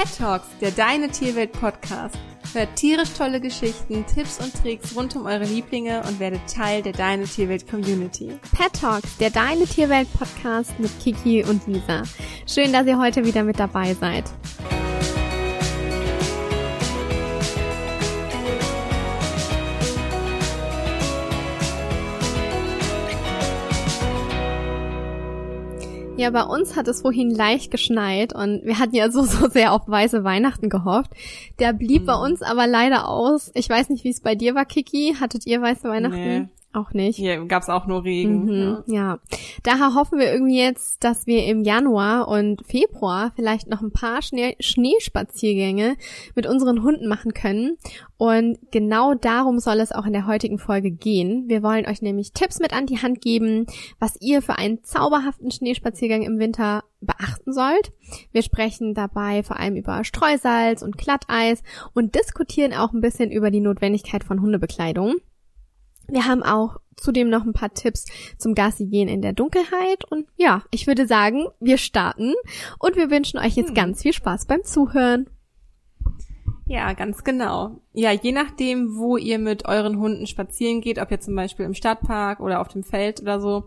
Pet Talks, der Deine Tierwelt Podcast. Hört tierisch tolle Geschichten, Tipps und Tricks rund um eure Lieblinge und werdet Teil der Deine Tierwelt Community. Pet Talks, der Deine Tierwelt Podcast mit Kiki und Lisa. Schön, dass ihr heute wieder mit dabei seid. Ja, bei uns hat es vorhin leicht geschneit und wir hatten ja so, so sehr auf weiße Weihnachten gehofft. Der blieb mhm. bei uns aber leider aus. Ich weiß nicht, wie es bei dir war, Kiki. Hattet ihr weiße Weihnachten? Nee. Auch nicht. Hier gab's auch nur Regen. Mhm, ja. ja. Daher hoffen wir irgendwie jetzt, dass wir im Januar und Februar vielleicht noch ein paar Schnee Schneespaziergänge mit unseren Hunden machen können. Und genau darum soll es auch in der heutigen Folge gehen. Wir wollen euch nämlich Tipps mit an die Hand geben, was ihr für einen zauberhaften Schneespaziergang im Winter beachten sollt. Wir sprechen dabei vor allem über Streusalz und Glatteis und diskutieren auch ein bisschen über die Notwendigkeit von Hundebekleidung. Wir haben auch zudem noch ein paar Tipps zum Gassi gehen in der Dunkelheit. Und ja, ich würde sagen, wir starten und wir wünschen euch jetzt hm. ganz viel Spaß beim Zuhören. Ja, ganz genau. Ja, je nachdem, wo ihr mit euren Hunden spazieren geht, ob ihr zum Beispiel im Stadtpark oder auf dem Feld oder so,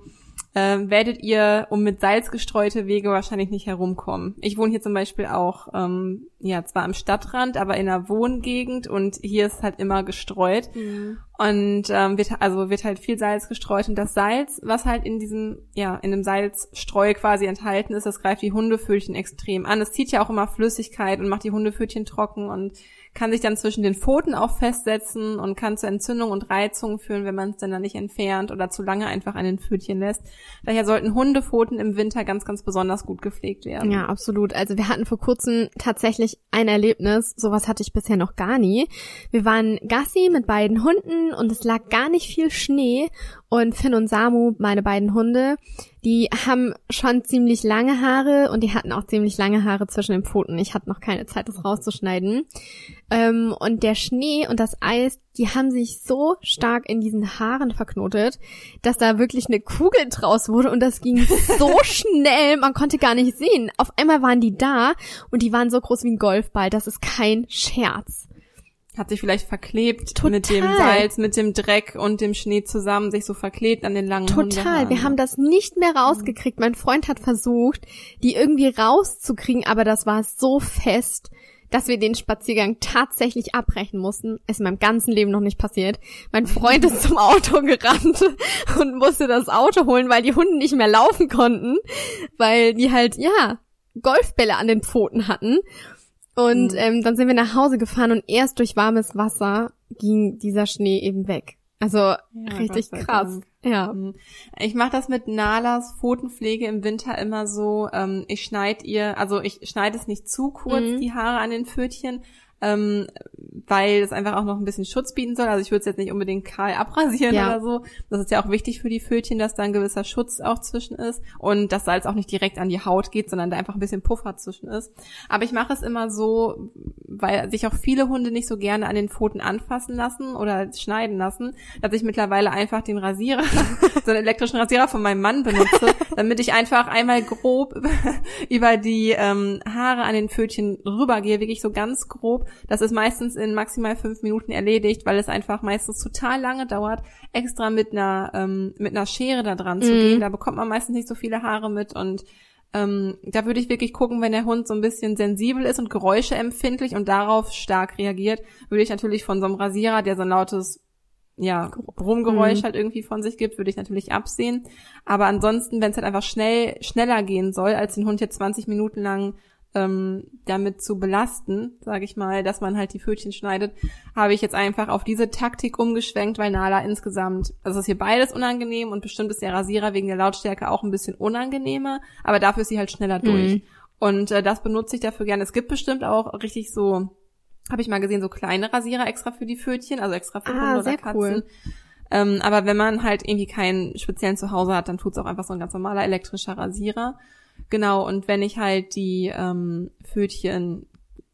ähm, werdet ihr um mit Salz gestreute Wege wahrscheinlich nicht herumkommen. Ich wohne hier zum Beispiel auch, ähm, ja, zwar am Stadtrand, aber in einer Wohngegend und hier ist halt immer gestreut. Mhm. Und ähm, wird, also wird halt viel Salz gestreut und das Salz, was halt in diesem, ja, in dem Salzstreu quasi enthalten ist, das greift die Hundefötchen extrem an. Es zieht ja auch immer Flüssigkeit und macht die Hundefötchen trocken und kann sich dann zwischen den Pfoten auch festsetzen und kann zu Entzündung und Reizungen führen, wenn man es dann, dann nicht entfernt oder zu lange einfach an den Pfötchen lässt. Daher sollten Hundepfoten im Winter ganz, ganz besonders gut gepflegt werden. Ja, absolut. Also wir hatten vor kurzem tatsächlich ein Erlebnis, sowas hatte ich bisher noch gar nie. Wir waren Gassi mit beiden Hunden und es lag gar nicht viel Schnee und Finn und Samu, meine beiden Hunde, die haben schon ziemlich lange Haare und die hatten auch ziemlich lange Haare zwischen den Pfoten. Ich hatte noch keine Zeit, das rauszuschneiden. Ähm, und der Schnee und das Eis, die haben sich so stark in diesen Haaren verknotet, dass da wirklich eine Kugel draus wurde und das ging so schnell, man konnte gar nicht sehen. Auf einmal waren die da und die waren so groß wie ein Golfball. Das ist kein Scherz hat sich vielleicht verklebt Total. mit dem Salz, mit dem Dreck und dem Schnee zusammen, sich so verklebt an den langen Total, wir haben das nicht mehr rausgekriegt. Mein Freund hat versucht, die irgendwie rauszukriegen, aber das war so fest, dass wir den Spaziergang tatsächlich abbrechen mussten. Ist in meinem ganzen Leben noch nicht passiert. Mein Freund ist zum Auto gerannt und musste das Auto holen, weil die Hunde nicht mehr laufen konnten, weil die halt, ja, Golfbälle an den Pfoten hatten. Und mhm. ähm, dann sind wir nach Hause gefahren und erst durch warmes Wasser ging dieser Schnee eben weg. Also ja, richtig krass. Dank. Ja. Mhm. Ich mache das mit Nalas Pfotenpflege im Winter immer so. Ähm, ich schneide ihr, also ich schneide es nicht zu kurz, mhm. die Haare an den Pfötchen, ähm, weil es einfach auch noch ein bisschen Schutz bieten soll. Also ich würde es jetzt nicht unbedingt kahl abrasieren ja. oder so. Das ist ja auch wichtig für die Fötchen, dass da ein gewisser Schutz auch zwischen ist und dass Salz auch nicht direkt an die Haut geht, sondern da einfach ein bisschen Puffer zwischen ist. Aber ich mache es immer so, weil sich auch viele Hunde nicht so gerne an den Pfoten anfassen lassen oder schneiden lassen, dass ich mittlerweile einfach den Rasierer, so einen elektrischen Rasierer von meinem Mann benutze, damit ich einfach einmal grob über die ähm, Haare an den Pfötchen rübergehe, wirklich so ganz grob das ist meistens in maximal fünf Minuten erledigt, weil es einfach meistens total lange dauert, extra mit einer, ähm, mit einer Schere da dran zu mhm. gehen. Da bekommt man meistens nicht so viele Haare mit und ähm, da würde ich wirklich gucken, wenn der Hund so ein bisschen sensibel ist und Geräusche empfindlich und darauf stark reagiert, würde ich natürlich von so einem Rasierer, der so ein lautes ja, Brummgeräusch mhm. halt irgendwie von sich gibt, würde ich natürlich absehen. Aber ansonsten, wenn es halt einfach schnell, schneller gehen soll, als den Hund jetzt 20 Minuten lang ähm, damit zu belasten, sage ich mal, dass man halt die Pfötchen schneidet, habe ich jetzt einfach auf diese Taktik umgeschwenkt, weil Nala insgesamt, also ist hier beides unangenehm und bestimmt ist der Rasierer wegen der Lautstärke auch ein bisschen unangenehmer, aber dafür ist sie halt schneller mhm. durch. Und äh, das benutze ich dafür gerne. Es gibt bestimmt auch richtig so, habe ich mal gesehen, so kleine Rasierer extra für die Pfötchen, also extra für ah, Hunde oder Katzen. Cool. Ähm, aber wenn man halt irgendwie keinen speziellen Zuhause hat, dann tut's auch einfach so ein ganz normaler elektrischer Rasierer. Genau, und wenn ich halt die ähm, Fötchen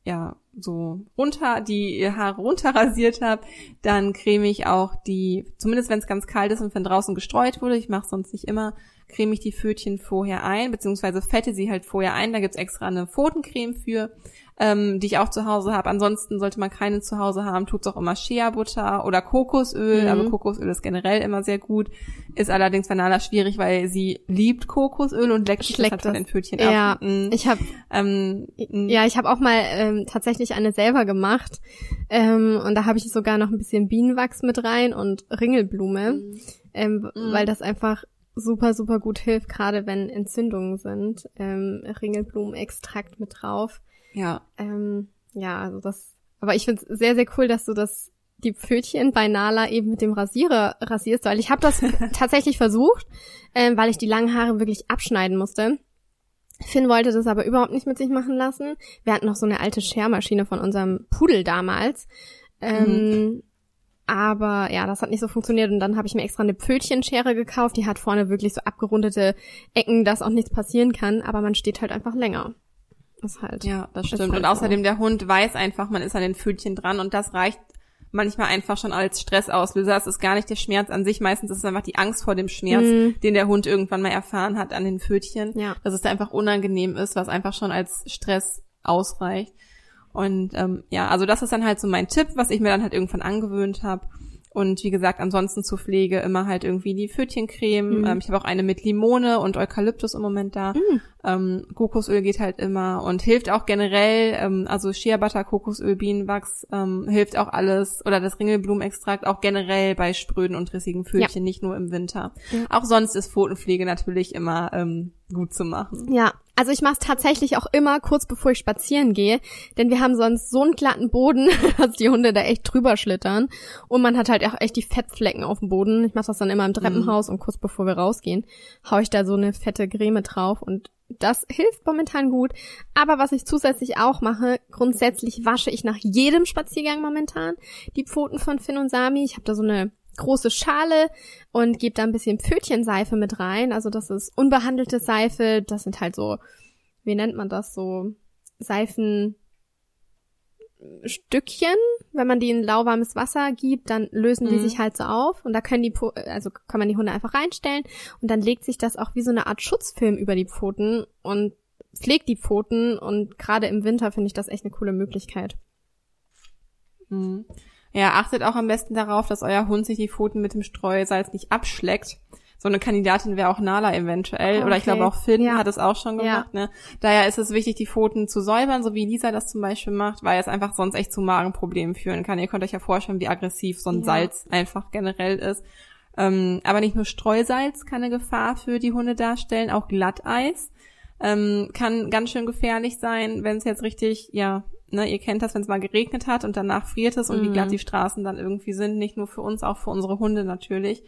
ja so runter, die Haare runterrasiert habe, dann creme ich auch die, zumindest wenn es ganz kalt ist und wenn draußen gestreut wurde, ich mache sonst nicht immer, creme ich die Fötchen vorher ein, beziehungsweise fette sie halt vorher ein, da gibt's extra eine Pfotencreme für. Ähm, die ich auch zu Hause habe. Ansonsten sollte man keine zu Hause haben, tut's auch immer Shea-Butter oder Kokosöl, mhm. aber Kokosöl ist generell immer sehr gut. Ist allerdings bei Nala schwierig, weil sie liebt Kokosöl und leckt Schleckt das halt in Pfötchen ja, ab. Mhm. Ich habe ähm, ja, ich habe auch mal ähm, tatsächlich eine selber gemacht ähm, und da habe ich sogar noch ein bisschen Bienenwachs mit rein und Ringelblume, mhm. ähm, mhm. weil das einfach super, super gut hilft, gerade wenn Entzündungen sind. Ähm, Ringelblumenextrakt mit drauf. Ja. Ähm, ja, also das, aber ich finde es sehr, sehr cool, dass du das, die Pfötchen bei Nala eben mit dem Rasierer rasierst, weil ich habe das tatsächlich versucht, ähm, weil ich die langen Haare wirklich abschneiden musste. Finn wollte das aber überhaupt nicht mit sich machen lassen. Wir hatten noch so eine alte Schermaschine von unserem Pudel damals. Ähm, mhm. Aber ja, das hat nicht so funktioniert und dann habe ich mir extra eine Pfötchenschere gekauft. Die hat vorne wirklich so abgerundete Ecken, dass auch nichts passieren kann, aber man steht halt einfach länger. Ist halt. Ja, das stimmt. Halt und außerdem so. der Hund weiß einfach, man ist an den Pfötchen dran und das reicht manchmal einfach schon als Stressauslöser. Es ist gar nicht der Schmerz an sich. Meistens ist es einfach die Angst vor dem Schmerz, mm. den der Hund irgendwann mal erfahren hat an den Pfötchen. Ja. Dass es da einfach unangenehm ist, was einfach schon als Stress ausreicht. Und ähm, ja, also das ist dann halt so mein Tipp, was ich mir dann halt irgendwann angewöhnt habe. Und wie gesagt, ansonsten zur Pflege immer halt irgendwie die Pfötchencreme. Mhm. Ähm, ich habe auch eine mit Limone und Eukalyptus im Moment da. Mhm. Ähm, Kokosöl geht halt immer und hilft auch generell, ähm, also Shea Butter, Kokosöl, Bienenwachs, ähm, hilft auch alles oder das Ringelblumenextrakt auch generell bei spröden und rissigen Pfötchen, ja. nicht nur im Winter. Ja. Auch sonst ist Pfotenpflege natürlich immer ähm, gut zu machen. Ja, also ich mache es tatsächlich auch immer kurz bevor ich spazieren gehe, denn wir haben sonst so einen glatten Boden, dass die Hunde da echt drüber schlittern und man hat halt auch echt die Fettflecken auf dem Boden. Ich mache das dann immer im Treppenhaus mhm. und kurz bevor wir rausgehen, hau ich da so eine fette Creme drauf und das hilft momentan gut. Aber was ich zusätzlich auch mache, grundsätzlich wasche ich nach jedem Spaziergang momentan die Pfoten von Finn und Sami. Ich habe da so eine große Schale und gebe da ein bisschen Pfötchenseife mit rein. Also das ist unbehandelte Seife. Das sind halt so, wie nennt man das so? Seifenstückchen. Wenn man die in lauwarmes Wasser gibt, dann lösen mhm. die sich halt so auf und da können die, also kann man die Hunde einfach reinstellen und dann legt sich das auch wie so eine Art Schutzfilm über die Pfoten und pflegt die Pfoten und gerade im Winter finde ich das echt eine coole Möglichkeit. Mhm. Ja, achtet auch am besten darauf, dass euer Hund sich die Pfoten mit dem Streusalz nicht abschleckt. So eine Kandidatin wäre auch Nala eventuell. Okay. Oder ich glaube auch Finn ja. hat es auch schon gemacht. Ja. Ne? Daher ist es wichtig, die Pfoten zu säubern, so wie Lisa das zum Beispiel macht, weil es einfach sonst echt zu Magenproblemen führen kann. Ihr könnt euch ja vorstellen, wie aggressiv so ein ja. Salz einfach generell ist. Ähm, aber nicht nur Streusalz kann eine Gefahr für die Hunde darstellen, auch Glatteis ähm, kann ganz schön gefährlich sein, wenn es jetzt richtig, ja, ne, ihr kennt das, wenn es mal geregnet hat und danach friert es und mhm. wie glatt die Straßen dann irgendwie sind, nicht nur für uns, auch für unsere Hunde natürlich.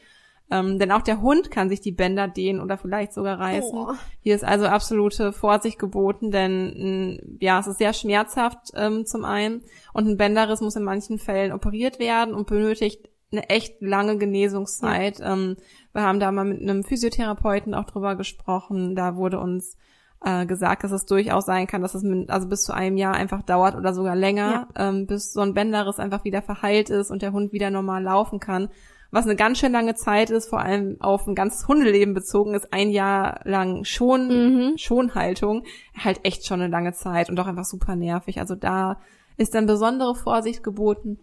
Ähm, denn auch der Hund kann sich die Bänder dehnen oder vielleicht sogar reißen. Oh. Hier ist also absolute Vorsicht geboten, denn ja, es ist sehr schmerzhaft ähm, zum einen und ein Bänderriss muss in manchen Fällen operiert werden und benötigt eine echt lange Genesungszeit. Ja. Ähm, wir haben da mal mit einem Physiotherapeuten auch drüber gesprochen. Da wurde uns äh, gesagt, dass es durchaus sein kann, dass es mit, also bis zu einem Jahr einfach dauert oder sogar länger, ja. ähm, bis so ein Bänderriss einfach wieder verheilt ist und der Hund wieder normal laufen kann. Was eine ganz schön lange Zeit ist, vor allem auf ein ganzes Hundeleben bezogen ist, ein Jahr lang schon, mhm. Schonhaltung, halt echt schon eine lange Zeit und auch einfach super nervig. Also da ist dann besondere Vorsicht geboten.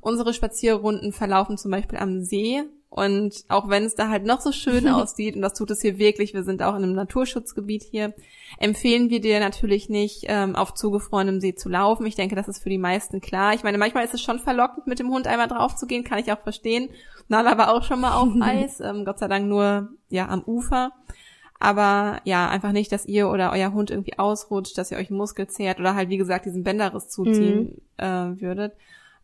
Unsere Spazierrunden verlaufen zum Beispiel am See und auch wenn es da halt noch so schön aussieht, und das tut es hier wirklich, wir sind auch in einem Naturschutzgebiet hier, empfehlen wir dir natürlich nicht, ähm, auf zugefrorenem See zu laufen. Ich denke, das ist für die meisten klar. Ich meine, manchmal ist es schon verlockend, mit dem Hund einmal drauf zu gehen, kann ich auch verstehen. Nala war auch schon mal auf Eis, ähm, Gott sei Dank nur ja am Ufer. Aber ja, einfach nicht, dass ihr oder euer Hund irgendwie ausrutscht, dass ihr euch einen Muskel zehrt oder halt, wie gesagt, diesen Bänderriss zuziehen mhm. äh, würdet.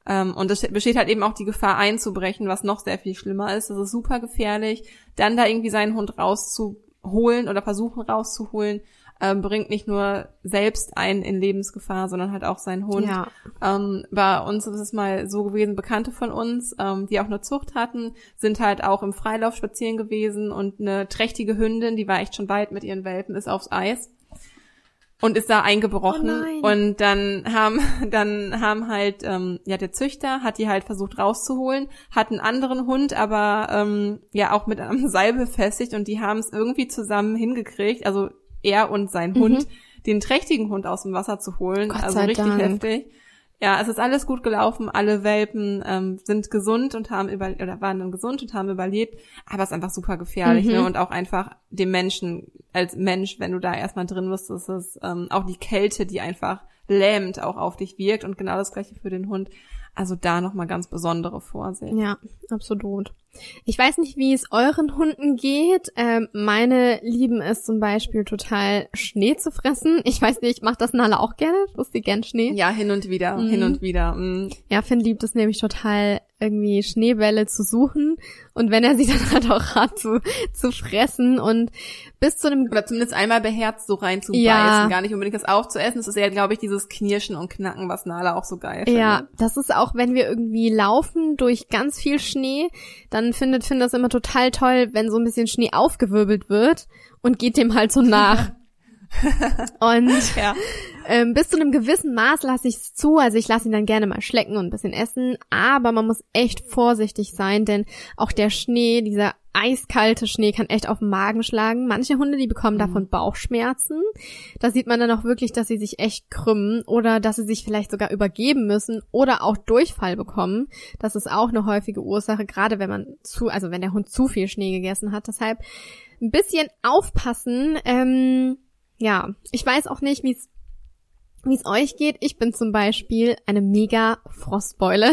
Ähm, und es besteht halt eben auch die Gefahr einzubrechen, was noch sehr viel schlimmer ist. Das ist super gefährlich. Dann da irgendwie seinen Hund rauszuholen oder versuchen rauszuholen, ähm, bringt nicht nur selbst einen in Lebensgefahr, sondern halt auch seinen Hund. Ja. Ähm, bei uns ist es mal so gewesen, Bekannte von uns, ähm, die auch eine Zucht hatten, sind halt auch im Freilauf spazieren gewesen und eine trächtige Hündin, die war echt schon weit mit ihren Welpen, ist aufs Eis und ist da eingebrochen oh und dann haben dann haben halt ähm, ja der Züchter hat die halt versucht rauszuholen hat einen anderen Hund aber ähm, ja auch mit einem Seil befestigt und die haben es irgendwie zusammen hingekriegt also er und sein mhm. Hund den trächtigen Hund aus dem Wasser zu holen. Also richtig Dank. heftig. Ja, es ist alles gut gelaufen. Alle Welpen ähm, sind gesund und haben über oder waren dann gesund und haben überlebt. Aber es ist einfach super gefährlich Mhm. ne? und auch einfach dem Menschen als Mensch, wenn du da erstmal drin bist, ist es ähm, auch die Kälte, die einfach lähmend auch auf dich wirkt und genau das gleiche für den Hund. Also da noch mal ganz besondere Vorsicht. Ja, absolut. Ich weiß nicht, wie es euren Hunden geht. Ähm, meine lieben es zum Beispiel total Schnee zu fressen. Ich weiß nicht, macht das Nala auch gerne? Frisst sie gern Schnee? Ja, hin und wieder, Mhm. hin und wieder. mm. Ja, Finn liebt es nämlich total, irgendwie Schneebälle zu suchen und wenn er sie dann halt auch hat, zu, zu fressen und bis zu einem Oder zumindest einmal beherzt so reinzubeißen, Ja. gar nicht unbedingt das aufzuessen. Es ist eher, glaube ich, dieses Knirschen und Knacken, was Nala auch so geil findet. Ja, das ist auch, wenn wir irgendwie laufen durch ganz viel Schnee, dann findet Finn das immer total toll, wenn so ein bisschen Schnee aufgewirbelt wird und geht dem halt so nach. und Ja. Ähm, bis zu einem gewissen Maß lasse ich es zu, also ich lasse ihn dann gerne mal schlecken und ein bisschen essen, aber man muss echt vorsichtig sein, denn auch der Schnee, dieser eiskalte Schnee kann echt auf den Magen schlagen. Manche Hunde, die bekommen davon Bauchschmerzen. Da sieht man dann auch wirklich, dass sie sich echt krümmen oder dass sie sich vielleicht sogar übergeben müssen oder auch Durchfall bekommen. Das ist auch eine häufige Ursache, gerade wenn man zu, also wenn der Hund zu viel Schnee gegessen hat. Deshalb ein bisschen aufpassen. Ähm, ja, ich weiß auch nicht, wie es wie es euch geht. Ich bin zum Beispiel eine mega Frostbeule.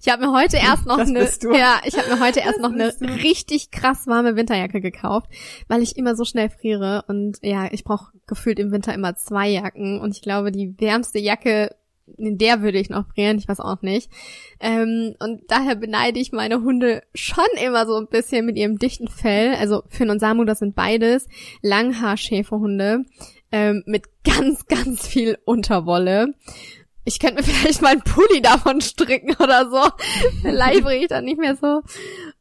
Ich habe mir heute erst noch Das eine, ja, ich habe mir heute erst noch eine richtig krass warme Winterjacke gekauft, weil ich immer so schnell friere und ja, ich brauche gefühlt im Winter immer zwei Jacken und ich glaube, die wärmste Jacke in der würde ich noch frieren, ich weiß auch nicht. Ähm, und daher beneide ich meine Hunde schon immer so ein bisschen mit ihrem dichten Fell. Also Finn und Samu, das sind beides Langhaarschäferhunde ähm, mit ganz, ganz viel Unterwolle. Ich könnte mir vielleicht mal einen Pulli davon stricken oder so. Vielleicht bringe ich dann nicht mehr so.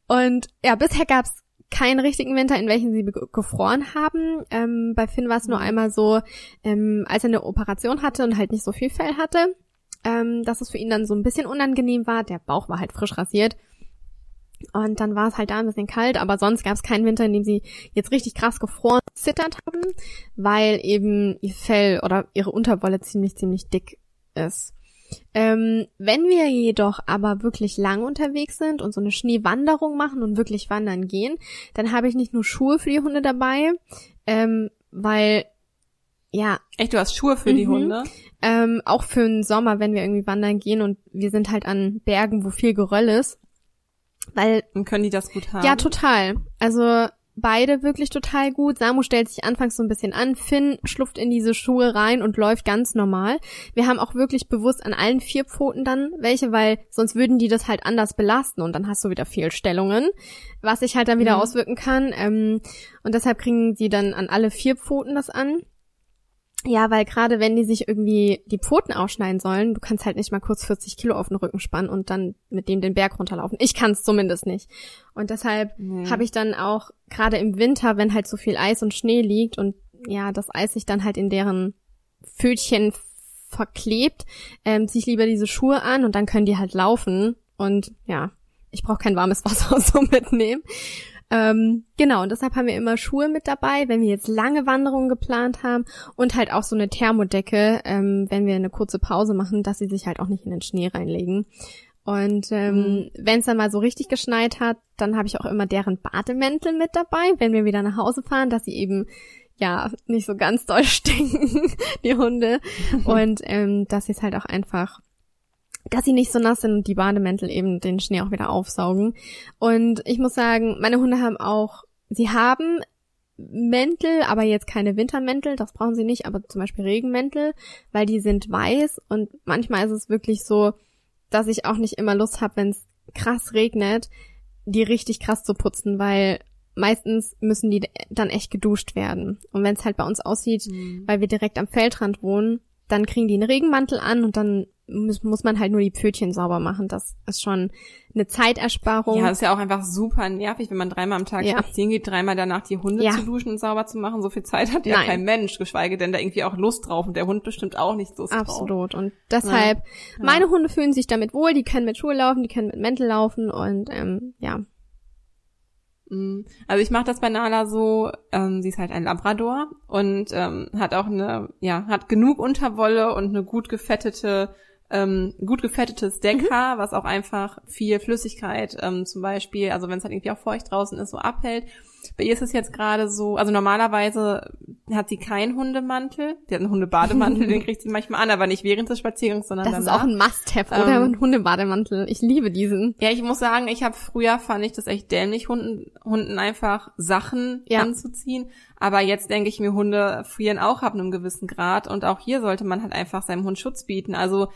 Und ja, bisher gab's keinen richtigen Winter, in welchen sie ge- gefroren haben. Ähm, bei Finn war es nur einmal so, ähm, als er eine Operation hatte und halt nicht so viel Fell hatte, ähm, dass es für ihn dann so ein bisschen unangenehm war. Der Bauch war halt frisch rasiert. Und dann war es halt da ein bisschen kalt, aber sonst gab es keinen Winter, in dem sie jetzt richtig krass gefroren zittert haben, weil eben ihr Fell oder ihre Unterwolle ziemlich, ziemlich dick ist. Ähm, wenn wir jedoch aber wirklich lang unterwegs sind und so eine Schneewanderung machen und wirklich wandern gehen, dann habe ich nicht nur Schuhe für die Hunde dabei, ähm, weil ja, Echt, du hast Schuhe für die Mhm. Hunde? ähm, auch für den Sommer, wenn wir irgendwie wandern gehen und wir sind halt an Bergen, wo viel Geröll ist, weil Und können die das gut haben? ja, total. Also beide wirklich total gut. Samu stellt sich anfangs so ein bisschen an. Finn schlupft in diese Schuhe rein und läuft ganz normal. Wir haben auch wirklich bewusst an allen vier Pfoten dann welche, weil sonst würden die das halt anders belasten und dann hast du wieder Fehlstellungen, was sich halt dann wieder Mhm. auswirken kann. Ähm, und deshalb kriegen sie dann an alle vier Pfoten das an. Ja, weil gerade wenn die sich irgendwie die Pfoten ausschneiden sollen, du kannst halt nicht mal kurz 40 Kilo auf den Rücken spannen und dann mit dem den Berg runterlaufen. Ich kann es zumindest nicht. Und deshalb Nee. habe ich dann auch gerade im Winter, wenn halt so viel Eis und Schnee liegt und ja, das Eis sich dann halt in deren Pfötchen verklebt, ähm, ziehe ich lieber diese Schuhe an und dann können die halt laufen und ja, ich brauche kein warmes Wasser so mitnehmen. Ähm, genau, und deshalb haben wir immer Schuhe mit dabei, wenn wir jetzt lange Wanderungen geplant haben und halt auch so eine Thermodecke, ähm, wenn wir eine kurze Pause machen, dass sie sich halt auch nicht in den Schnee reinlegen. Und ähm, wenn es dann mal so richtig geschneit hat, dann habe ich auch immer deren Bademäntel mit dabei, wenn wir wieder nach Hause fahren, dass sie eben ja nicht so ganz doll stinken, die Hunde. Und ähm, dass sie es halt auch einfach dass sie nicht so nass sind und die Bademäntel eben den Schnee auch wieder aufsaugen. Und ich muss sagen, meine Hunde haben auch, sie haben Mäntel, aber jetzt keine Wintermäntel, das brauchen sie nicht, aber zum Beispiel Regenmäntel, weil die sind weiß und manchmal ist es wirklich so, dass ich auch nicht immer Lust habe, wenn es krass regnet, die richtig krass zu putzen, weil meistens müssen die dann echt geduscht werden. Und wenn es halt bei uns aussieht, Mhm. weil wir direkt am Feldrand wohnen, dann kriegen die einen Regenmantel an und dann muss, muss man halt nur die Pfötchen sauber machen. Das ist schon eine Zeitersparung. Ja, ist ja auch einfach super nervig, wenn man dreimal am Tag Ja. spazieren geht, dreimal danach die Hunde Ja. zu duschen und sauber zu machen. So viel Zeit hat ja Nein. kein Mensch, geschweige denn da irgendwie auch Lust drauf. Und der Hund bestimmt auch nicht Lust drauf. Absolut. Und deshalb, meine Hunde fühlen sich damit wohl, die können mit Schuhe laufen, die können mit Mäntel laufen und ähm, ja. Mm. Also ich mache das bei Nala so, ähm, sie ist halt ein Labrador und ähm, hat auch eine, ja, hat genug Unterwolle und eine gut gefettete, ähm, gut gefettetes Deckhaar, mhm. was auch einfach viel Flüssigkeit ähm, zum Beispiel, also wenn es halt irgendwie auch feucht draußen ist, so abhält. Bei ihr ist es jetzt gerade so, also normalerweise hat sie keinen Hundemantel. Die hat einen Hundebademantel, den kriegt sie manchmal an, aber nicht während des Spaziergangs, sondern Das danach. ist auch ein Must-Have, oder? Ähm, ein Hundebademantel. Ich liebe diesen. Ja, ich muss sagen, ich habe früher fand ich das echt dämlich, Hunden, Hunden einfach Sachen ja. anzuziehen. Aber jetzt denke ich mir, Hunde frieren auch ab einem gewissen Grad und auch hier sollte man halt einfach seinem Hund Schutz bieten. Also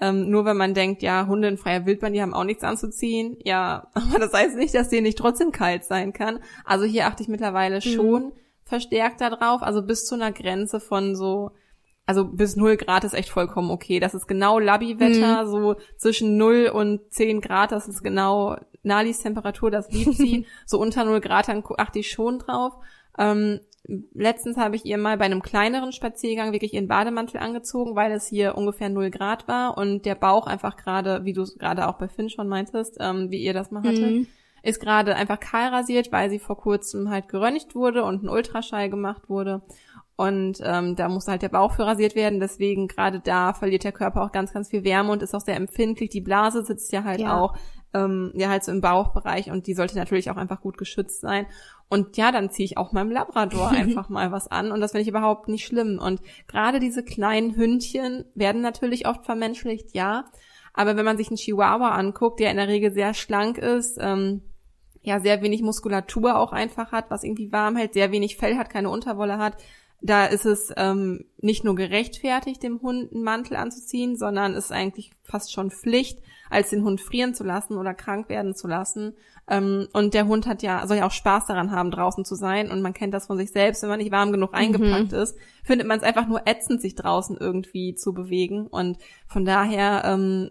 ähm, nur wenn man denkt, ja, Hunde in freier Wildbahn, die haben auch nichts anzuziehen. Ja, aber das heißt nicht, dass denen nicht trotzdem kalt sein kann. Also hier achte ich mittlerweile mhm. schon verstärkt darauf. Also bis zu einer Grenze von so, also bis null Grad ist echt vollkommen okay. Das ist genau Labby-Wetter, mhm. so zwischen null und zehn Grad, das ist genau Nalis Temperatur, das liebt sie. so unter null Grad, dann achte ich schon drauf. Ähm, letztens habe ich ihr mal bei einem kleineren Spaziergang wirklich ihren Bademantel angezogen, weil es hier ungefähr null Grad war und der Bauch einfach gerade, wie du es gerade auch bei Finn schon meintest, ähm, wie ihr das mal hatte, mhm. ist gerade einfach kahl rasiert, weil sie vor kurzem halt geröntgt wurde und ein Ultraschall gemacht wurde. Und ähm, da muss halt der Bauch für rasiert werden. Deswegen gerade da verliert der Körper auch ganz, ganz viel Wärme und ist auch sehr empfindlich. Die Blase sitzt ja halt ja. auch ähm, ja halt so im Bauchbereich und die sollte natürlich auch einfach gut geschützt sein. Und ja, dann ziehe ich auch meinem Labrador einfach mal was an und das finde ich überhaupt nicht schlimm. Und gerade diese kleinen Hündchen werden natürlich oft vermenschlicht, ja. Aber wenn man sich einen Chihuahua anguckt, der in der Regel sehr schlank ist, ähm, ja, sehr wenig Muskulatur auch einfach hat, was irgendwie warm hält, sehr wenig Fell hat, keine Unterwolle hat, da ist es ähm, nicht nur gerechtfertigt, dem Hund einen Mantel anzuziehen, sondern ist eigentlich fast schon Pflicht, als den Hund frieren zu lassen oder krank werden zu lassen. Ähm, und der Hund hat ja, soll ja auch Spaß daran haben, draußen zu sein. Und man kennt das von sich selbst, wenn man nicht warm genug eingepackt mhm. ist, findet man es einfach nur ätzend, sich draußen irgendwie zu bewegen. Und von daher ähm,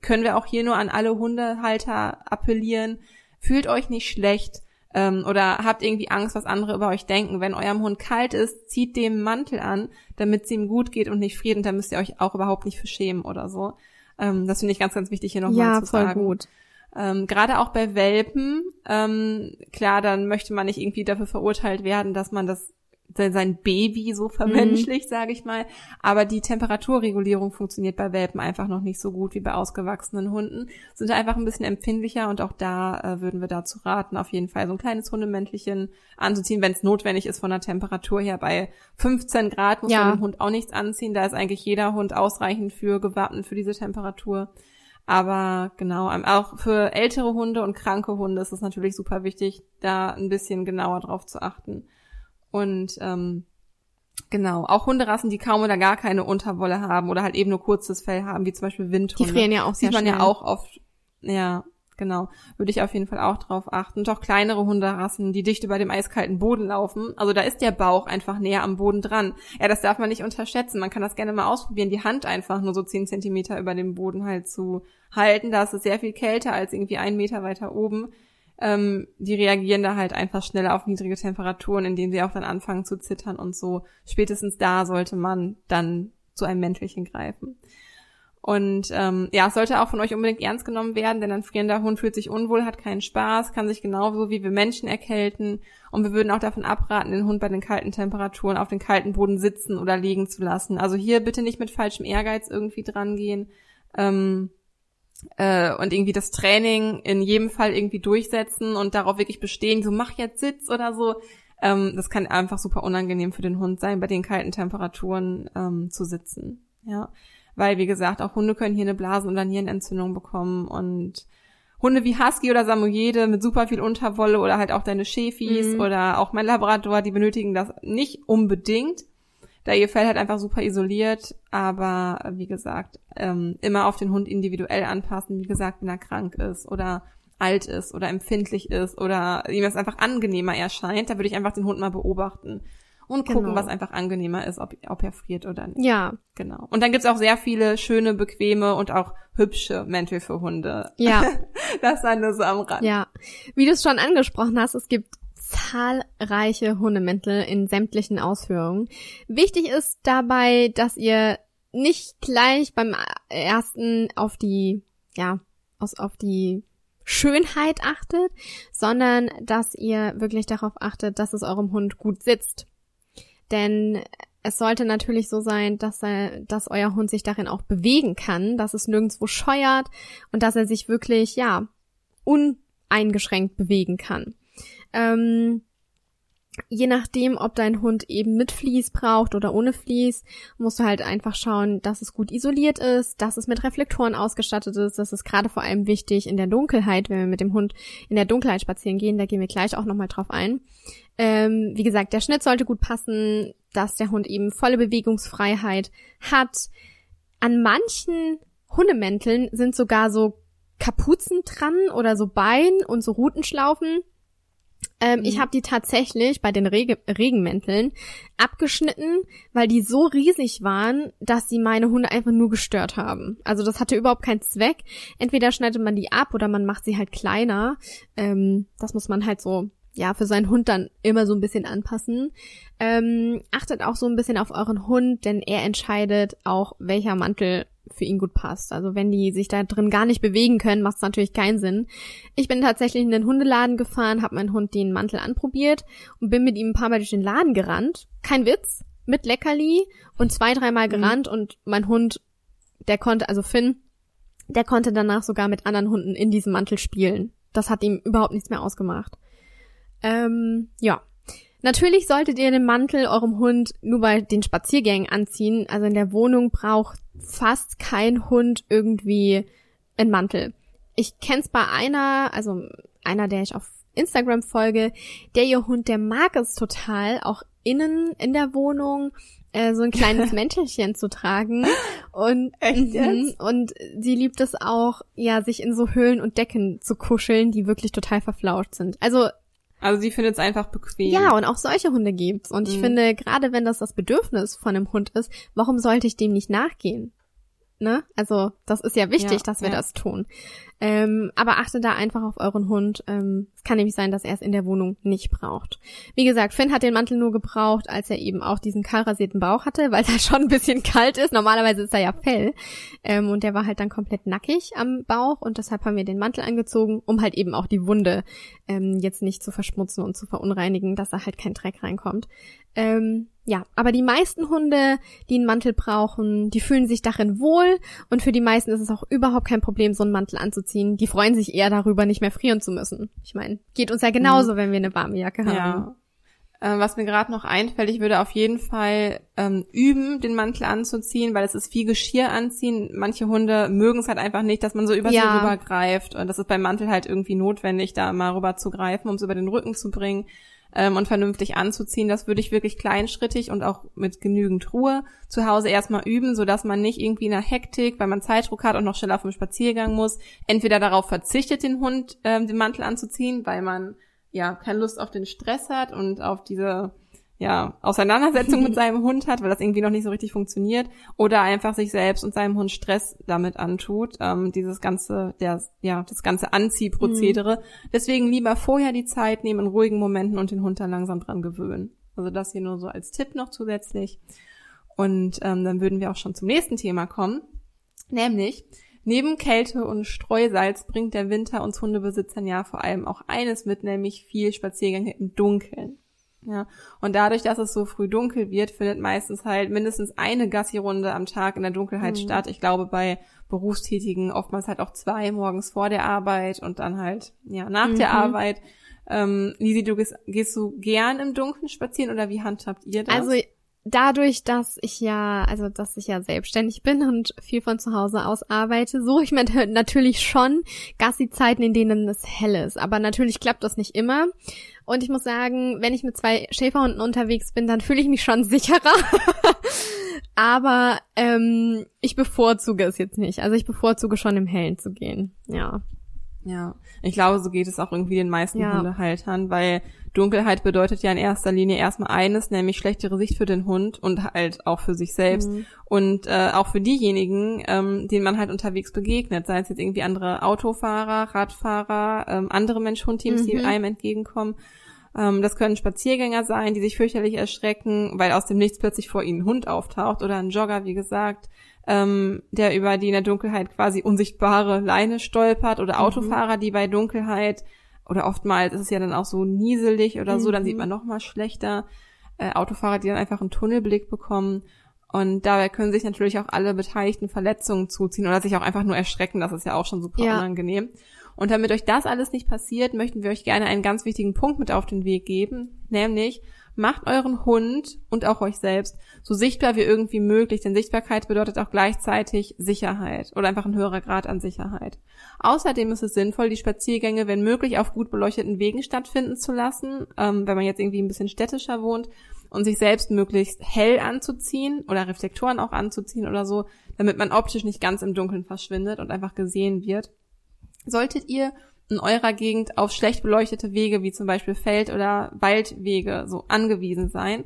können wir auch hier nur an alle Hundehalter appellieren, fühlt euch nicht schlecht ähm, oder habt irgendwie Angst, was andere über euch denken. Wenn eurem Hund kalt ist, zieht dem Mantel an, damit es ihm gut geht und nicht friert und da müsst ihr euch auch überhaupt nicht für schämen oder so. Ähm, das finde ich ganz, ganz wichtig hier nochmal ja, zu sagen. Ja, voll gut. Ähm, Gerade auch bei Welpen, ähm, klar, dann möchte man nicht irgendwie dafür verurteilt werden, dass man das sein Baby so vermenschlicht, mhm. sage ich mal. Aber die Temperaturregulierung funktioniert bei Welpen einfach noch nicht so gut wie bei ausgewachsenen Hunden. Sind einfach ein bisschen empfindlicher und auch da äh, würden wir dazu raten, auf jeden Fall so ein kleines Hundemäntelchen anzuziehen, wenn es notwendig ist von der Temperatur her. Bei 15 Grad muss ja. man dem Hund auch nichts anziehen. Da ist eigentlich jeder Hund ausreichend für gewappnet für diese Temperatur. Aber genau, auch für ältere Hunde und kranke Hunde ist es natürlich super wichtig, da ein bisschen genauer drauf zu achten. Und ähm, genau, auch Hunderassen, die kaum oder gar keine Unterwolle haben oder halt eben nur kurzes Fell haben, wie zum Beispiel Windhunde. Die frieren ja auch sehr Sieht man schnell. ja auch oft, ja, genau. Würde ich auf jeden Fall auch drauf achten. Und auch kleinere Hunderassen, die dicht über dem eiskalten Boden laufen. Also da ist der Bauch einfach näher am Boden dran. Ja, das darf man nicht unterschätzen. Man kann das gerne mal ausprobieren, die Hand einfach nur so zehn Zentimeter über dem Boden halt zu halten. Da ist es sehr viel kälter als irgendwie einen Meter weiter oben ähm, die reagieren da halt einfach schneller auf niedrige Temperaturen, indem sie auch dann anfangen zu zittern und so. Spätestens da sollte man dann zu einem Mäntelchen greifen. Und ähm, ja, es sollte auch von euch unbedingt ernst genommen werden, denn ein frierender Hund fühlt sich unwohl, hat keinen Spaß, kann sich genauso wie wir Menschen erkälten. Und wir würden auch davon abraten, den Hund bei den kalten Temperaturen auf den kalten Boden sitzen oder liegen zu lassen. Also hier bitte nicht mit falschem Ehrgeiz irgendwie dran gehen. Ähm, äh, und irgendwie das Training in jedem Fall irgendwie durchsetzen und darauf wirklich bestehen, so mach jetzt Sitz oder so. Ähm, das kann einfach super unangenehm für den Hund sein, bei den kalten Temperaturen ähm, zu sitzen. Ja, weil wie gesagt, auch Hunde können hier eine Blasen- oder Nierenentzündung bekommen und Hunde wie Husky oder Samoyede mit super viel Unterwolle oder halt auch deine Schäfis mhm. oder auch mein Labrador, die benötigen das nicht unbedingt da ihr Fell halt einfach super isoliert, aber wie gesagt, ähm, immer auf den Hund individuell anpassen, wie gesagt, wenn er krank ist oder alt ist oder empfindlich ist oder ihm es einfach angenehmer erscheint, da würde ich einfach den Hund mal beobachten und gucken, genau. was einfach angenehmer ist, ob, ob er friert oder nicht. Ja. Genau. Und dann gibt's auch sehr viele schöne, bequeme und auch hübsche Mäntel für Hunde. Ja. das war nur so am Rand. Ja. Wie du es schon angesprochen hast, es gibt zahlreiche Hundemäntel in sämtlichen Ausführungen. Wichtig ist dabei, dass ihr nicht gleich beim ersten auf die, ja, auf die Schönheit achtet, sondern dass ihr wirklich darauf achtet, dass es eurem Hund gut sitzt. Denn es sollte natürlich so sein, dass er, dass euer Hund sich darin auch bewegen kann, dass es nirgendwo scheuert und dass er sich wirklich, ja, uneingeschränkt bewegen kann. Ähm, je nachdem, ob dein Hund eben mit Vlies braucht oder ohne Vlies, musst du halt einfach schauen, dass es gut isoliert ist, dass es mit Reflektoren ausgestattet ist. Das ist gerade vor allem wichtig in der Dunkelheit, wenn wir mit dem Hund in der Dunkelheit spazieren gehen. Da gehen wir gleich auch nochmal drauf ein. Ähm, wie gesagt, der Schnitt sollte gut passen, dass der Hund eben volle Bewegungsfreiheit hat. An manchen Hundemänteln sind sogar so Kapuzen dran oder so Bein und so Rutenschlaufen. Ähm, mhm. Ich habe die tatsächlich bei den Reg Regenmänteln abgeschnitten, weil die so riesig waren, dass sie meine Hunde einfach nur gestört haben. Also das hatte überhaupt keinen Zweck. Entweder schneidet man die ab oder man macht sie halt kleiner. Ähm, das muss man halt so ja, für seinen Hund dann immer so ein bisschen anpassen. Ähm, achtet auch so ein bisschen auf euren Hund, denn er entscheidet auch, welcher Mantel für ihn gut passt. Also wenn die sich da drin gar nicht bewegen können, macht es natürlich keinen Sinn. Ich bin tatsächlich in den Hundeladen gefahren, habe meinen Hund den Mantel anprobiert und bin mit ihm ein paar Mal durch den Laden gerannt. Kein Witz, mit Leckerli und zwei, dreimal mhm. gerannt und mein Hund, der konnte, also Finn, der konnte danach sogar mit anderen Hunden in diesem Mantel spielen. Das hat ihm überhaupt nichts mehr ausgemacht. Ähm, ja. Natürlich solltet ihr den Mantel eurem Hund nur bei den Spaziergängen anziehen. Also in der Wohnung braucht fast kein Hund irgendwie einen Mantel. Ich kenn's bei einer, also einer, der ich auf Instagram folge, der ihr Hund, der mag es total, auch innen in der Wohnung äh, so ein kleines Mäntelchen zu tragen und mhm, und sie liebt es auch, ja, sich in so Höhlen und Decken zu kuscheln, die wirklich total verflauscht sind. Also also sie findet es einfach bequem. Ja, und auch solche Hunde gibt's. Und ich mhm. finde, gerade wenn das das Bedürfnis von einem Hund ist, warum sollte ich dem nicht nachgehen? Ne? Also das ist ja wichtig, ja, dass wir ja. das tun. Ähm, aber achte da einfach auf euren Hund. Ähm, es kann nämlich sein, dass er es in der Wohnung nicht braucht. Wie gesagt, Finn hat den Mantel nur gebraucht, als er eben auch diesen kahlrasierten Bauch hatte, weil er schon ein bisschen kalt ist. Normalerweise ist er ja Fell. Ähm, und der war halt dann komplett nackig am Bauch und deshalb haben wir den Mantel angezogen, um halt eben auch die Wunde ähm, jetzt nicht zu verschmutzen und zu verunreinigen, dass da halt kein Dreck reinkommt. Ähm, ja, aber die meisten Hunde, die einen Mantel brauchen, die fühlen sich darin wohl und für die meisten ist es auch überhaupt kein Problem, so einen Mantel anzuziehen. Die freuen sich eher darüber, nicht mehr frieren zu müssen. Ich meine, geht uns ja genauso, mhm. wenn wir eine warme Jacke haben. Ja. Äh, was mir gerade noch einfällt, ich würde auf jeden Fall ähm, üben, den Mantel anzuziehen, weil es ist wie Geschirr anziehen. Manche Hunde mögen es halt einfach nicht, dass man so über ja. sie rübergreift. Und das ist beim Mantel halt irgendwie notwendig, da mal rüber zu greifen, um es über den Rücken zu bringen ähm, und vernünftig anzuziehen. Das würde ich wirklich kleinschrittig und auch mit genügend Ruhe zu Hause erstmal üben, so dass man nicht irgendwie in einer Hektik, weil man Zeitdruck hat und noch schneller auf dem Spaziergang muss, entweder darauf verzichtet, den Hund ähm, den Mantel anzuziehen, weil man ja keine Lust auf den Stress hat und auf diese ja, Auseinandersetzung mit seinem Hund hat, weil das irgendwie noch nicht so richtig funktioniert, oder einfach sich selbst und seinem Hund Stress damit antut, ähm, dieses ganze, der, ja, das ganze Anziehprozedere. Mhm. Deswegen lieber vorher die Zeit nehmen in ruhigen Momenten und den Hund dann langsam dran gewöhnen. Also das hier nur so als Tipp noch zusätzlich. Und ähm, dann würden wir auch schon zum nächsten Thema kommen, nämlich Neben Kälte und Streusalz bringt der Winter uns Hundebesitzern ja vor allem auch eines mit, nämlich viel Spaziergänge im Dunkeln. Ja, und dadurch, dass es so früh dunkel wird, findet meistens halt mindestens eine Gassi-Runde am Tag in der Dunkelheit mhm. statt. Ich glaube, bei Berufstätigen oftmals halt auch zwei morgens vor der Arbeit und dann halt, ja, nach mhm. der Arbeit. Ähm, Lisi, du gehst, gehst du gern im Dunkeln spazieren oder wie handhabt ihr das? Also dadurch, dass ich ja, also dass ich ja selbstständig bin und viel von zu Hause aus arbeite, suche ich mir natürlich schon Gassi-Zeiten, in denen es hell ist. Aber natürlich klappt das nicht immer. Und ich muss sagen, wenn ich mit zwei Schäferhunden unterwegs bin, dann fühle ich mich schon sicherer. Aber ähm, ich bevorzuge es jetzt nicht. Also ich bevorzuge schon im Hellen zu gehen. Ja. Ja, ich glaube, so geht es auch irgendwie den meisten ja. Hundehaltern, weil Dunkelheit bedeutet ja in erster Linie erstmal eines, nämlich schlechtere Sicht für den Hund und halt auch für sich selbst mhm. und äh, auch für diejenigen, ähm, denen man halt unterwegs begegnet, sei es jetzt irgendwie andere Autofahrer, Radfahrer, ähm, andere Mensch-Hund-Teams, mhm. die einem entgegenkommen. Ähm, das können Spaziergänger sein, die sich fürchterlich erschrecken, weil aus dem Nichts plötzlich vor ihnen ein Hund auftaucht oder ein Jogger, wie gesagt. Ähm, der über die in der Dunkelheit quasi unsichtbare Leine stolpert oder mhm. Autofahrer, die bei Dunkelheit oder oftmals ist es ja dann auch so nieselig oder so, dann sieht mhm. man noch mal schlechter. Äh, Autofahrer, die dann einfach einen Tunnelblick bekommen und dabei können sich natürlich auch alle Beteiligten Verletzungen zuziehen oder sich auch einfach nur erschrecken. Das ist ja auch schon super ja. unangenehm. Und damit euch das alles nicht passiert, möchten wir euch gerne einen ganz wichtigen Punkt mit auf den Weg geben, nämlich macht euren Hund und auch euch selbst so sichtbar wie irgendwie möglich, denn Sichtbarkeit bedeutet auch gleichzeitig Sicherheit oder einfach ein höherer Grad an Sicherheit. Außerdem ist es sinnvoll, die Spaziergänge, wenn möglich, auf gut beleuchteten Wegen stattfinden zu lassen, ähm, wenn man jetzt irgendwie ein bisschen städtischer wohnt und sich selbst möglichst hell anzuziehen oder Reflektoren auch anzuziehen oder so, damit man optisch nicht ganz im Dunkeln verschwindet und einfach gesehen wird. Solltet ihr in eurer Gegend auf schlecht beleuchtete Wege wie zum Beispiel Feld- oder Waldwege so angewiesen sein,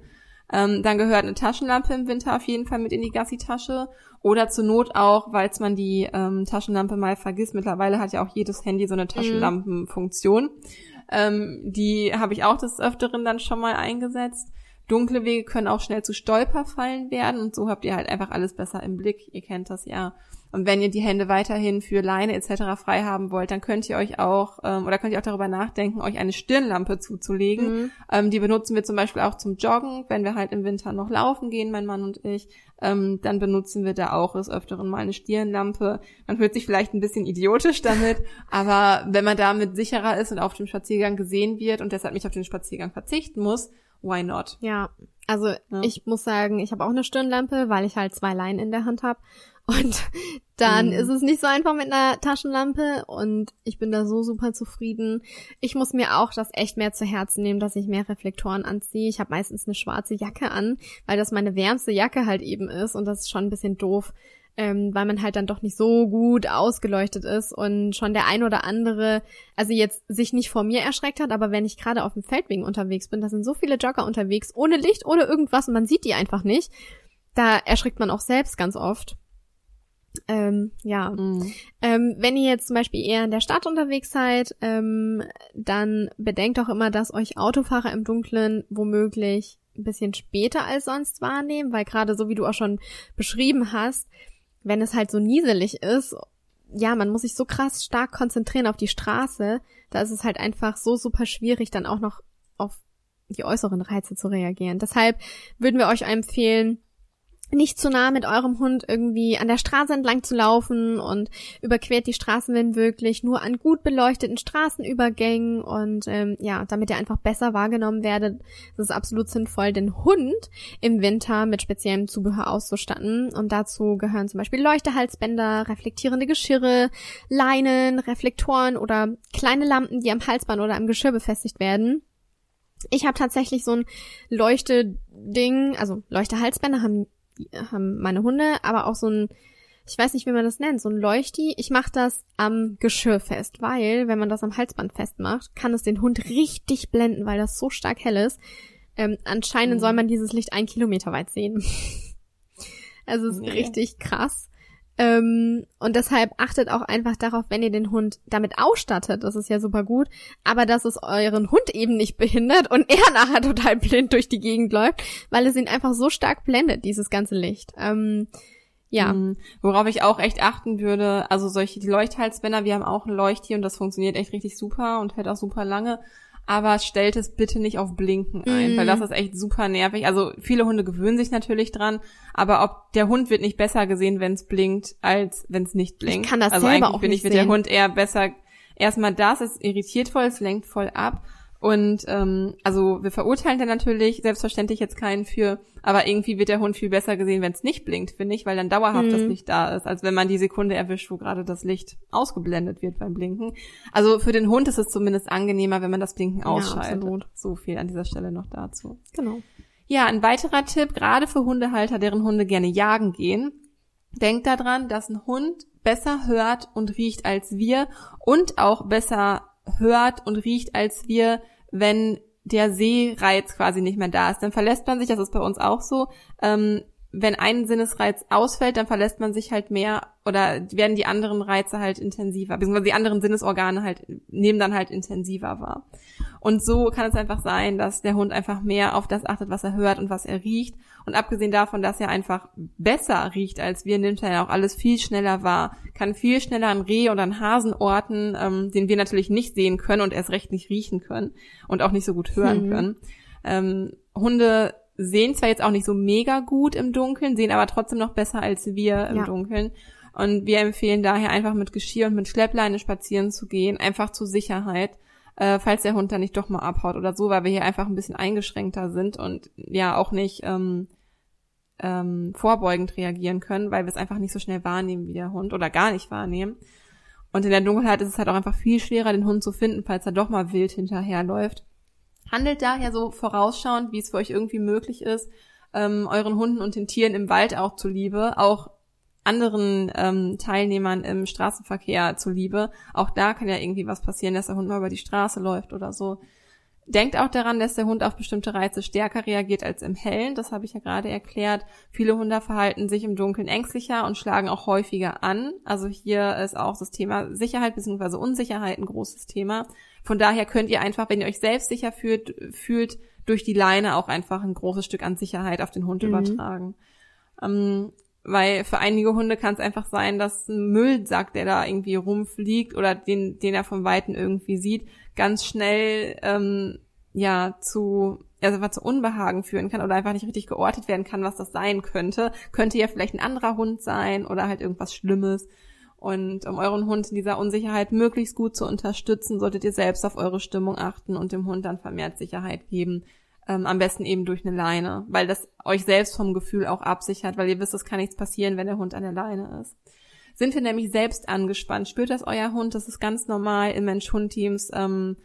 ähm, dann gehört eine Taschenlampe im Winter auf jeden Fall mit in die Gassi-Tasche oder zur Not auch, weil man die ähm, Taschenlampe mal vergisst. Mittlerweile hat ja auch jedes Handy so eine mhm. Taschenlampenfunktion. Ähm, die habe ich auch des Öfteren dann schon mal eingesetzt. Dunkle Wege können auch schnell zu Stolperfallen werden und so habt ihr halt einfach alles besser im Blick. Ihr kennt das ja. Und wenn ihr die Hände weiterhin für Leine etc. frei haben wollt, dann könnt ihr euch auch ähm, oder könnt ihr auch darüber nachdenken, euch eine Stirnlampe zuzulegen. Mhm. Ähm, die benutzen wir zum Beispiel auch zum Joggen, wenn wir halt im Winter noch laufen gehen, mein Mann und ich. Ähm, dann benutzen wir da auch des Öfteren mal eine Stirnlampe. Man fühlt sich vielleicht ein bisschen idiotisch damit, aber wenn man damit sicherer ist und auf dem Spaziergang gesehen wird und deshalb nicht auf den Spaziergang verzichten muss, why not? Ja, also ja. ich muss sagen, ich habe auch eine Stirnlampe, weil ich halt zwei Leinen in der Hand habe. Und dann mhm. ist es nicht so einfach mit einer Taschenlampe und ich bin da so super zufrieden. Ich muss mir auch das echt mehr zu Herzen nehmen, dass ich mehr Reflektoren anziehe. Ich habe meistens eine schwarze Jacke an, weil das meine wärmste Jacke halt eben ist und das ist schon ein bisschen doof, ähm, weil man halt dann doch nicht so gut ausgeleuchtet ist und schon der ein oder andere, also jetzt sich nicht vor mir erschreckt hat, aber wenn ich gerade auf dem Feldwegen unterwegs bin, da sind so viele Jogger unterwegs, ohne Licht, ohne irgendwas und man sieht die einfach nicht, da erschrickt man auch selbst ganz oft. Ähm, ja. Mhm. Ähm, wenn ihr jetzt zum Beispiel eher in der Stadt unterwegs seid, ähm, dann bedenkt auch immer, dass euch Autofahrer im Dunkeln womöglich ein bisschen später als sonst wahrnehmen, weil gerade so wie du auch schon beschrieben hast, wenn es halt so nieselig ist, ja, man muss sich so krass stark konzentrieren auf die Straße, da ist es halt einfach so super schwierig, dann auch noch auf die äußeren Reize zu reagieren. Deshalb würden wir euch empfehlen, nicht zu nah mit eurem Hund irgendwie an der Straße entlang zu laufen und überquert die Straßen, wenn wirklich, nur an gut beleuchteten Straßenübergängen und ähm, ja, damit ihr einfach besser wahrgenommen werdet, ist es absolut sinnvoll, den Hund im Winter mit speziellem Zubehör auszustatten und dazu gehören zum Beispiel Leuchtehalsbänder, reflektierende Geschirre, Leinen, Reflektoren oder kleine Lampen, die am Halsband oder am Geschirr befestigt werden. Ich habe tatsächlich so ein Leuchteding, also Leuchtehalsbänder haben haben meine Hunde, aber auch so ein, ich weiß nicht, wie man das nennt, so ein Leuchti. Ich mache das am Geschirr fest, weil wenn man das am Halsband festmacht, kann es den Hund richtig blenden, weil das so stark hell ist. Ähm, anscheinend mhm. soll man dieses Licht ein Kilometer weit sehen. also es ist nee. richtig krass. Ähm, und deshalb achtet auch einfach darauf, wenn ihr den Hund damit ausstattet, das ist ja super gut, aber dass es euren Hund eben nicht behindert und er nachher total blind durch die Gegend läuft, weil es ihn einfach so stark blendet, dieses ganze Licht. Ähm, ja. Mhm. Worauf ich auch echt achten würde, also solche die Leuchthalsbänder, wir haben auch ein Leuchttier und das funktioniert echt richtig super und hält auch super lange aber stellt es bitte nicht auf Blinken ein, mm. weil das ist echt super nervig. Also viele Hunde gewöhnen sich natürlich dran, aber ob der Hund wird nicht besser gesehen, wenn es blinkt, als wenn es nicht blinkt. Ich kann das also selber eigentlich auch bin nicht ich, wird der Hund eher besser. Erstmal das ist irritiert voll, es lenkt voll ab und ähm, also wir verurteilen da natürlich selbstverständlich jetzt keinen für, aber irgendwie wird der Hund viel besser gesehen, wenn es nicht blinkt, finde ich, weil dann dauerhaft mhm. das Licht da ist, als wenn man die Sekunde erwischt, wo gerade das Licht ausgeblendet wird beim Blinken. Also für den Hund ist es zumindest angenehmer, wenn man das Blinken ausschaltet. Ja, so viel an dieser Stelle noch dazu. Genau. Ja, ein weiterer Tipp, gerade für Hundehalter, deren Hunde gerne jagen gehen. Denkt daran, dass ein Hund besser hört und riecht als wir und auch besser hört und riecht als wir, wenn der Sehreiz quasi nicht mehr da ist. Dann verlässt man sich, das ist bei uns auch so, ähm, wenn ein Sinnesreiz ausfällt, dann verlässt man sich halt mehr oder werden die anderen Reize halt intensiver, beziehungsweise die anderen Sinnesorgane halt nehmen dann halt intensiver wahr. Und so kann es einfach sein, dass der Hund einfach mehr auf das achtet, was er hört und was er riecht. Und abgesehen davon, dass er einfach besser riecht als wir, nimmt er ja auch alles viel schneller wahr, kann viel schneller einen Reh oder einen Hasen orten, ähm, den wir natürlich nicht sehen können und erst recht nicht riechen können und auch nicht so gut hören mhm. können. Ähm, Hunde sehen zwar jetzt auch nicht so mega gut im Dunkeln, sehen aber trotzdem noch besser als wir im ja. Dunkeln. Und wir empfehlen daher einfach mit Geschirr und mit Schleppleine spazieren zu gehen, einfach zur Sicherheit, äh, falls der Hund da nicht doch mal abhaut oder so, weil wir hier einfach ein bisschen eingeschränkter sind und ja auch nicht ähm, ähm, vorbeugend reagieren können, weil wir es einfach nicht so schnell wahrnehmen wie der Hund oder gar nicht wahrnehmen. Und in der Dunkelheit ist es halt auch einfach viel schwerer, den Hund zu finden, falls er doch mal wild hinterherläuft. Handelt daher so vorausschauend, wie es für euch irgendwie möglich ist, ähm, euren Hunden und den Tieren im Wald auch zuliebe, auch anderen ähm, Teilnehmern im Straßenverkehr zuliebe. Auch da kann ja irgendwie was passieren, dass der Hund mal über die Straße läuft oder so. Denkt auch daran, dass der Hund auf bestimmte Reize stärker reagiert als im Hellen. Das habe ich ja gerade erklärt. Viele Hunde verhalten sich im Dunkeln ängstlicher und schlagen auch häufiger an. Also hier ist auch das Thema Sicherheit bzw. Unsicherheit ein großes Thema. Von daher könnt ihr einfach, wenn ihr euch selbst sicher fühlt, fühlt durch die Leine auch einfach ein großes Stück an Sicherheit auf den Hund mhm. übertragen. Ähm, weil für einige Hunde kann es einfach sein, dass ein Müllsack, der da irgendwie rumfliegt oder den, den er vom Weiten irgendwie sieht, ganz schnell ähm, ja zu also einfach zu Unbehagen führen kann oder einfach nicht richtig geortet werden kann, was das sein könnte. Könnte ja vielleicht ein anderer Hund sein oder halt irgendwas Schlimmes. Und um euren Hund in dieser Unsicherheit möglichst gut zu unterstützen, solltet ihr selbst auf eure Stimmung achten und dem Hund dann vermehrt Sicherheit geben. Ähm, am besten eben durch eine Leine, weil das euch selbst vom Gefühl auch absichert, weil ihr wisst, es kann nichts passieren, wenn der Hund an der Leine ist. Sind wir nämlich selbst angespannt, spürt das euer Hund, das ist ganz normal in Mensch-Hund-Teams, ähm,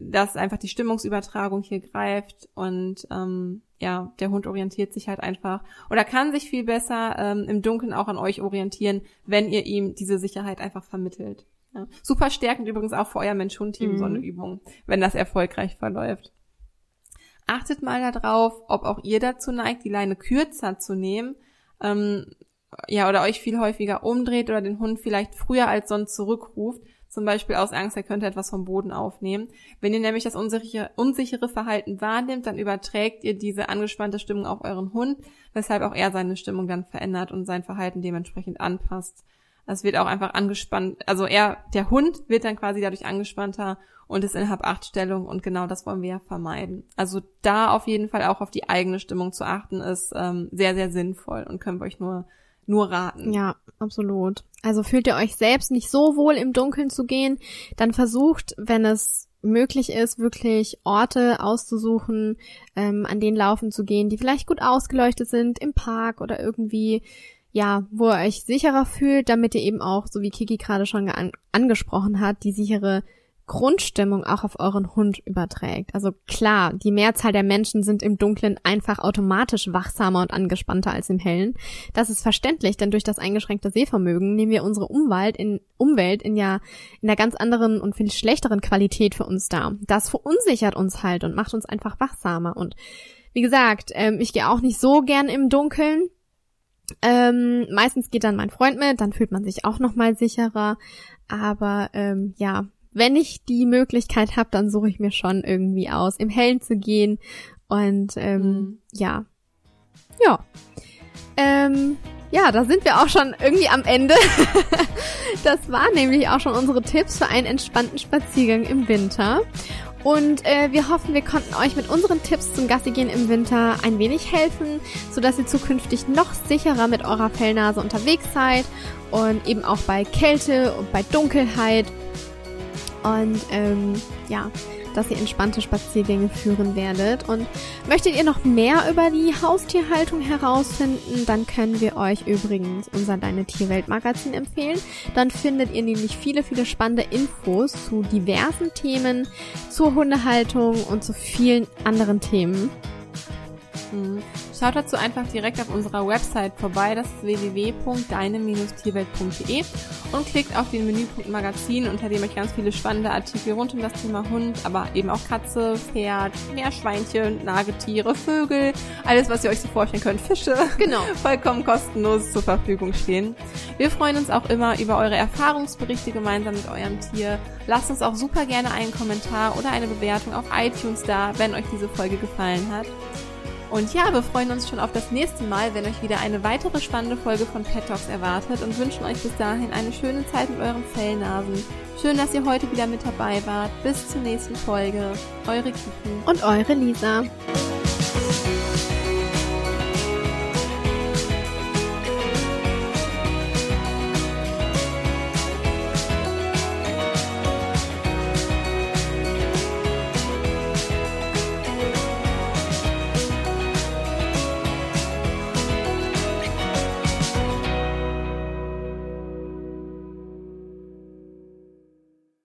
dass einfach die Stimmungsübertragung hier greift und ähm, ja, der Hund orientiert sich halt einfach oder kann sich viel besser ähm, im Dunkeln auch an euch orientieren, wenn ihr ihm diese Sicherheit einfach vermittelt. Ja. Super stärkend übrigens auch für euer Mensch-Hund-Team mhm. so eine Übung, wenn das erfolgreich verläuft. Achtet mal darauf, ob auch ihr dazu neigt, die Leine kürzer zu nehmen, ähm, ja, oder euch viel häufiger umdreht oder den Hund vielleicht früher als sonst zurückruft, zum Beispiel aus Angst, er könnte etwas vom Boden aufnehmen. Wenn ihr nämlich das unsichere, unsichere Verhalten wahrnimmt, dann überträgt ihr diese angespannte Stimmung auf euren Hund, weshalb auch er seine Stimmung dann verändert und sein Verhalten dementsprechend anpasst. Es wird auch einfach angespannt, also er, der Hund wird dann quasi dadurch angespannter und ist in Hab-Acht-Stellung und genau das wollen wir ja vermeiden. Also da auf jeden Fall auch auf die eigene Stimmung zu achten, ist ähm, sehr, sehr sinnvoll und können wir euch nur nur raten. Ja, absolut. Also fühlt ihr euch selbst nicht so wohl im Dunkeln zu gehen, dann versucht, wenn es möglich ist, wirklich Orte auszusuchen, ähm, an denen laufen zu gehen, die vielleicht gut ausgeleuchtet sind im Park oder irgendwie, ja, wo ihr euch sicherer fühlt, damit ihr eben auch, so wie Kiki gerade schon an angesprochen hat, die sichere Grundstimmung auch auf euren Hund überträgt. Also klar, die Mehrzahl der Menschen sind im Dunklen einfach automatisch wachsamer und angespannter als im Hellen. Das ist verständlich, denn durch das eingeschränkte Sehvermögen nehmen wir unsere Umwelt in, Umwelt in ja in einer ganz anderen und viel schlechteren Qualität für uns dar. Das verunsichert uns halt und macht uns einfach wachsamer. Und wie gesagt, ähm, ich gehe auch nicht so gern im Dunkeln. Ähm, meistens geht dann mein Freund mit, dann fühlt man sich auch noch mal sicherer. Aber ähm, ja, wenn ich die Möglichkeit habe, dann suche ich mir schon irgendwie aus, im Hellen zu gehen. Und ähm, mhm. ja. Ja. Ähm, ja, da sind wir auch schon irgendwie am Ende. das waren nämlich auch schon unsere Tipps für einen entspannten Spaziergang im Winter. Und äh, wir hoffen, wir konnten euch mit unseren Tipps zum Gassigehen im Winter ein wenig helfen, sodass ihr zukünftig noch sicherer mit eurer Fellnase unterwegs seid und eben auch bei Kälte und bei Dunkelheit. Und ähm, ja, dass ihr entspannte Spaziergänge führen werdet. Und möchtet ihr noch mehr über die Haustierhaltung herausfinden, dann können wir euch übrigens unser Deine Tierwelt Magazin empfehlen. Dann findet ihr nämlich viele, viele spannende Infos zu diversen Themen, zur Hundehaltung und zu vielen anderen Themen. Mhm. Schaut dazu einfach direkt auf unserer Website vorbei, das ist www.deine-tierwelt.de und klickt auf den Menüpunkt Magazin, unter dem euch ganz viele spannende Artikel rund um das Thema Hund, aber eben auch Katze, Pferd, Meerschweinchen, Nagetiere, Vögel, alles, was ihr euch so vorstellen könnt, Fische, genau. vollkommen kostenlos zur Verfügung stehen. Wir freuen uns auch immer über eure Erfahrungsberichte gemeinsam mit eurem Tier. Lasst uns auch super gerne einen Kommentar oder eine Bewertung auf iTunes da, wenn euch diese Folge gefallen hat. Und ja, wir freuen uns schon auf das nächste Mal, wenn euch wieder eine weitere spannende Folge von Pet Talks erwartet und wünschen euch bis dahin eine schöne Zeit mit euren Fellnasen. Schön, dass ihr heute wieder mit dabei wart. Bis zur nächsten Folge. Eure Kiki. Und eure Lisa.